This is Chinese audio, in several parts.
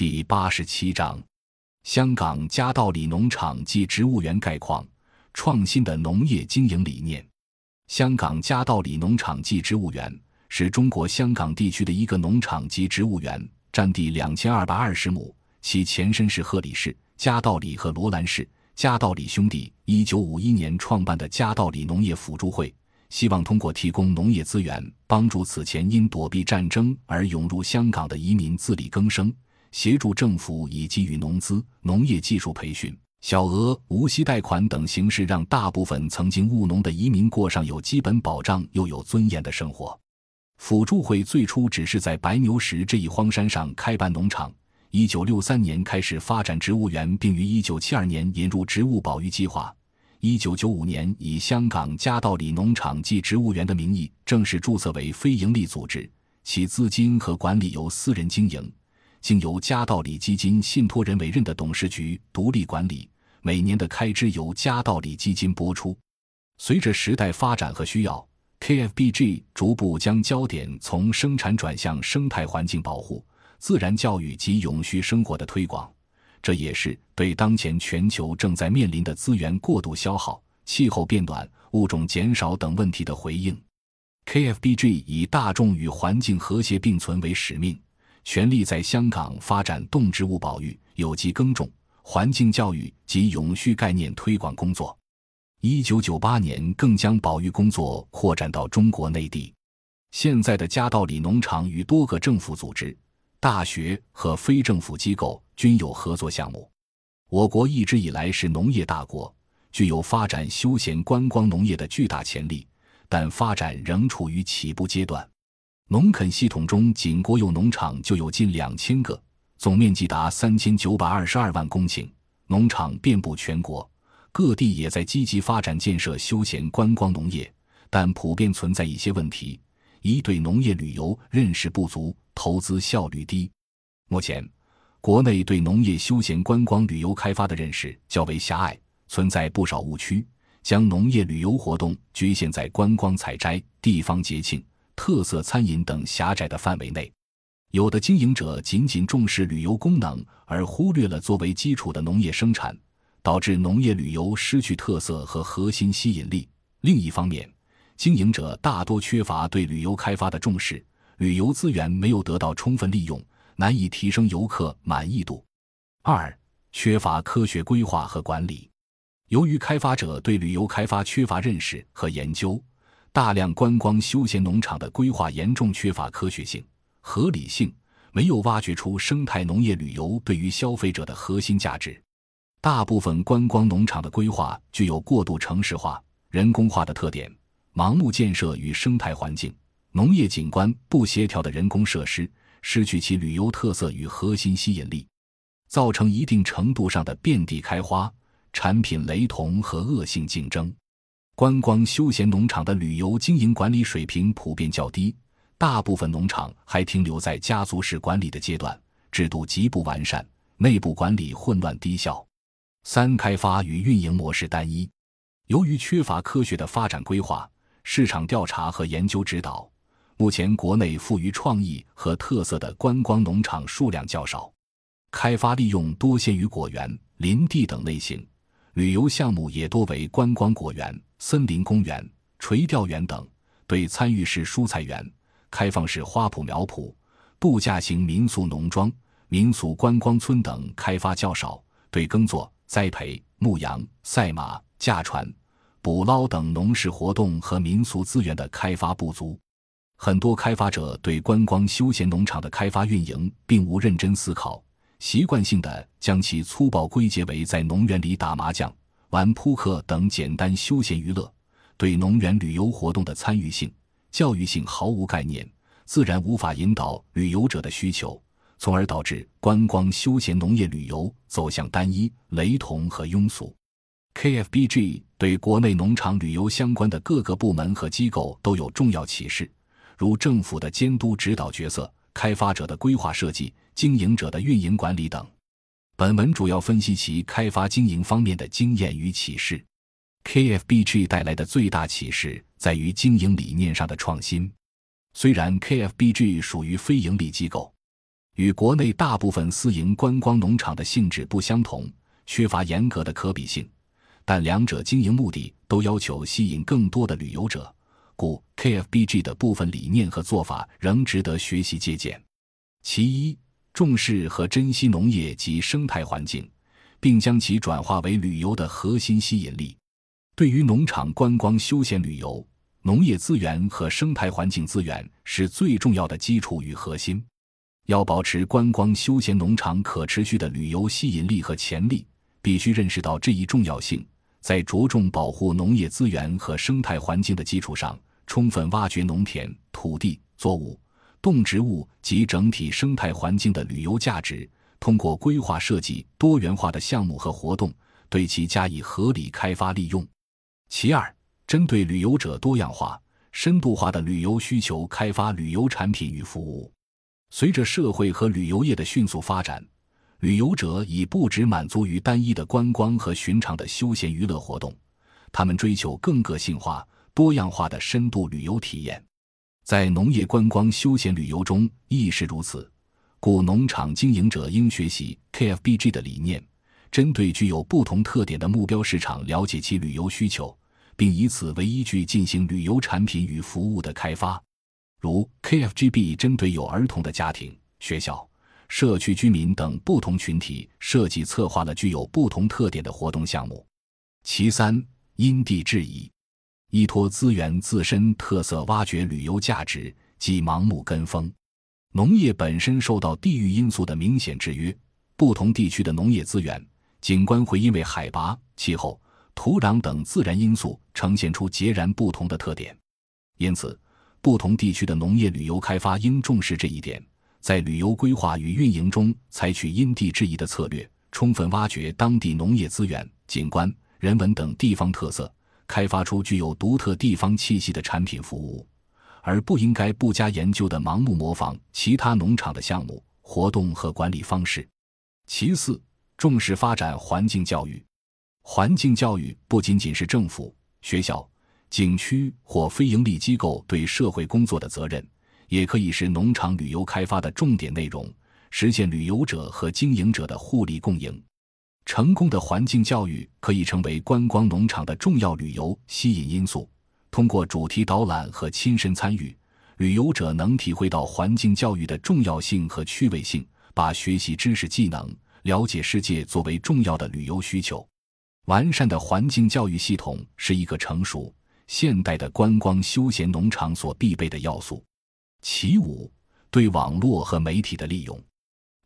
第八十七章：香港加道理农场暨植物园概况。创新的农业经营理念。香港加道理农场暨植物园是中国香港地区的一个农场及植物园，占地两千二百二十亩。其前身是鹤里市、加道理和罗兰市。加道理兄弟一九五一年创办的加道理农业辅助会，希望通过提供农业资源，帮助此前因躲避战争而涌入香港的移民自力更生。协助政府以给予农资、农业技术培训、小额无息贷款等形式，让大部分曾经务农的移民过上有基本保障又有尊严的生活。辅助会最初只是在白牛石这一荒山上开办农场，一九六三年开始发展植物园，并于一九七二年引入植物保育计划。一九九五年以香港加道理农场暨植物园的名义正式注册为非营利组织，其资金和管理由私人经营。经由加道理基金信托人委任的董事局独立管理，每年的开支由加道理基金拨出。随着时代发展和需要，KFBG 逐步将焦点从生产转向生态环境保护、自然教育及永续生活的推广。这也是对当前全球正在面临的资源过度消耗、气候变暖、物种减少等问题的回应。KFBG 以大众与环境和谐并存为使命。全力在香港发展动植物保育、有机耕种、环境教育及永续概念推广工作。一九九八年，更将保育工作扩展到中国内地。现在的加道里农场与多个政府组织、大学和非政府机构均有合作项目。我国一直以来是农业大国，具有发展休闲观光农业的巨大潜力，但发展仍处于起步阶段。农垦系统中，仅国有农场就有近两千个，总面积达三千九百二十二万公顷。农场遍布全国各地，也在积极发展建设休闲观光农业，但普遍存在一些问题：一对农业旅游认识不足，投资效率低。目前，国内对农业休闲观光旅游开发的认识较为狭隘，存在不少误区，将农业旅游活动局限在观光采摘、地方节庆。特色餐饮等狭窄的范围内，有的经营者仅仅重视旅游功能，而忽略了作为基础的农业生产，导致农业旅游失去特色和核心吸引力。另一方面，经营者大多缺乏对旅游开发的重视，旅游资源没有得到充分利用，难以提升游客满意度。二、缺乏科学规划和管理，由于开发者对旅游开发缺乏认识和研究。大量观光休闲农场的规划严重缺乏科学性、合理性，没有挖掘出生态农业旅游对于消费者的核心价值。大部分观光农场的规划具有过度城市化、人工化的特点，盲目建设与生态环境、农业景观不协调的人工设施，失去其旅游特色与核心吸引力，造成一定程度上的遍地开花、产品雷同和恶性竞争。观光休闲农场的旅游经营管理水平普遍较低，大部分农场还停留在家族式管理的阶段，制度极不完善，内部管理混乱低效。三、开发与运营模式单一，由于缺乏科学的发展规划、市场调查和研究指导，目前国内富于创意和特色的观光农场数量较少，开发利用多限于果园、林地等类型。旅游项目也多为观光果园、森林公园、垂钓园等，对参与式蔬菜园、开放式花圃苗圃、度假型民宿农庄、民俗观光村等开发较少，对耕作、栽培、牧羊、赛马、驾船、捕捞等农事活动和民俗资源的开发不足。很多开发者对观光休闲农场的开发运营并无认真思考。习惯性的将其粗暴归结为在农园里打麻将、玩扑克等简单休闲娱乐，对农园旅游活动的参与性、教育性毫无概念，自然无法引导旅游者的需求，从而导致观光休闲农业旅游走向单一、雷同和庸俗。KFBG 对国内农场旅游相关的各个部门和机构都有重要启示，如政府的监督指导角色。开发者的规划设计、经营者的运营管理等。本文主要分析其开发经营方面的经验与启示。KFBG 带来的最大启示在于经营理念上的创新。虽然 KFBG 属于非营利机构，与国内大部分私营观光农场的性质不相同，缺乏严格的可比性，但两者经营目的都要求吸引更多的旅游者，故 KFBG 的部分理念和做法仍值得学习借鉴。其一，重视和珍惜农业及生态环境，并将其转化为旅游的核心吸引力。对于农场观光休闲旅游，农业资源和生态环境资源是最重要的基础与核心。要保持观光休闲农场可持续的旅游吸引力和潜力，必须认识到这一重要性。在着重保护农业资源和生态环境的基础上，充分挖掘农田、土地、作物、动植物及整体生态环境的旅游价值，通过规划设计多元化的项目和活动，对其加以合理开发利用。其二，针对旅游者多样化、深度化的旅游需求，开发旅游产品与服务。随着社会和旅游业的迅速发展，旅游者已不只满足于单一的观光和寻常的休闲娱乐活动，他们追求更个性化、多样化的深度旅游体验。在农业观光休闲旅游中亦是如此，故农场经营者应学习 KFBG 的理念，针对具有不同特点的目标市场，了解其旅游需求，并以此为依据进行旅游产品与服务的开发。如 KFGB 针对有儿童的家庭、学校、社区居民等不同群体设计策划了具有不同特点的活动项目。其三，因地制宜，依托资源自身特色挖掘旅游价值，即盲目跟风。农业本身受到地域因素的明显制约，不同地区的农业资源、景观会因为海拔、气候、土壤等自然因素呈现出截然不同的特点，因此。不同地区的农业旅游开发应重视这一点，在旅游规划与运营中采取因地制宜的策略，充分挖掘当地农业资源、景观、人文等地方特色，开发出具有独特地方气息的产品服务，而不应该不加研究的盲目模仿其他农场的项目、活动和管理方式。其次，重视发展环境教育。环境教育不仅仅是政府、学校。景区或非营利机构对社会工作的责任，也可以是农场旅游开发的重点内容，实现旅游者和经营者的互利共赢。成功的环境教育可以成为观光农场的重要旅游吸引因素。通过主题导览和亲身参与，旅游者能体会到环境教育的重要性和趣味性，把学习知识技能、了解世界作为重要的旅游需求。完善的环境教育系统是一个成熟。现代的观光休闲农场所必备的要素。其五，对网络和媒体的利用。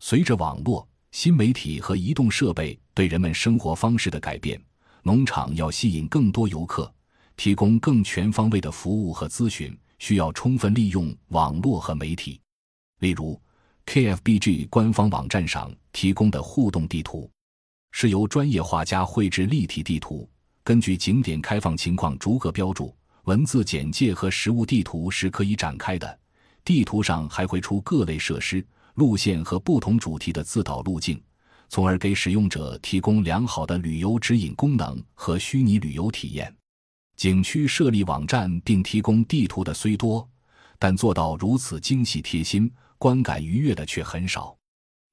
随着网络、新媒体和移动设备对人们生活方式的改变，农场要吸引更多游客，提供更全方位的服务和咨询，需要充分利用网络和媒体。例如，KFBG 官方网站上提供的互动地图，是由专业画家绘制立体地图。根据景点开放情况逐个标注，文字简介和实物地图是可以展开的。地图上还会出各类设施、路线和不同主题的自导路径，从而给使用者提供良好的旅游指引功能和虚拟旅游体验。景区设立网站并提供地图的虽多，但做到如此精细贴心、观感愉悦的却很少。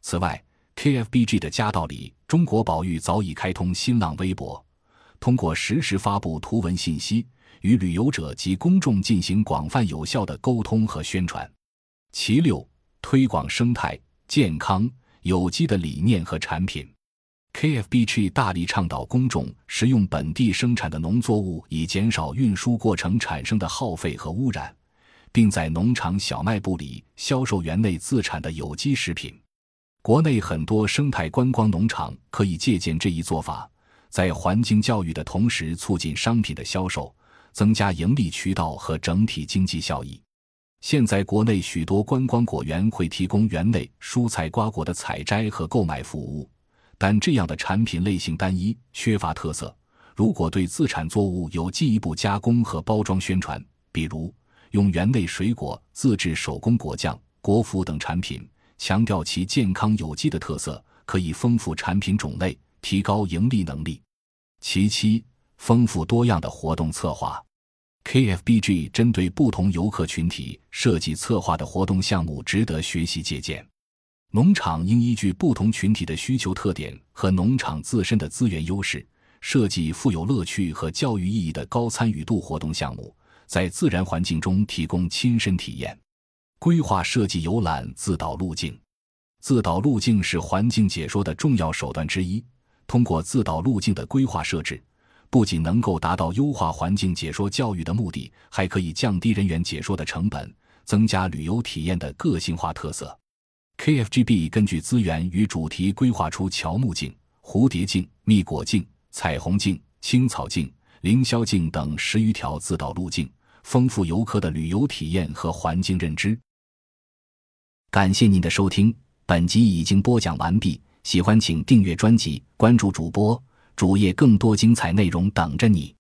此外，KFBG 的家道里中国宝玉早已开通新浪微博。通过实时发布图文信息，与旅游者及公众进行广泛有效的沟通和宣传。其六，推广生态、健康、有机的理念和产品。KFBG 大力倡导公众食用本地生产的农作物，以减少运输过程产生的耗费和污染，并在农场小卖部里销售园内自产的有机食品。国内很多生态观光农场可以借鉴这一做法。在环境教育的同时，促进商品的销售，增加盈利渠道和整体经济效益。现在，国内许多观光果园会提供园内蔬菜瓜果的采摘和购买服务，但这样的产品类型单一，缺乏特色。如果对自产作物有进一步加工和包装宣传，比如用园内水果自制手工果酱、果脯等产品，强调其健康有机的特色，可以丰富产品种类。提高盈利能力。其七，丰富多样的活动策划。KFBG 针对不同游客群体设计策划的活动项目值得学习借鉴。农场应依据不同群体的需求特点和农场自身的资源优势，设计富有乐趣和教育意义的高参与度活动项目，在自然环境中提供亲身体验。规划设计游览自导路径，自导路径是环境解说的重要手段之一。通过自导路径的规划设置，不仅能够达到优化环境解说教育的目的，还可以降低人员解说的成本，增加旅游体验的个性化特色。KFGB 根据资源与主题规划出乔木径、蝴蝶径、蜜果径、彩虹径、青草径、凌霄径等十余条自导路径，丰富游客的旅游体验和环境认知。感谢您的收听，本集已经播讲完毕。喜欢请订阅专辑，关注主播主页，更多精彩内容等着你。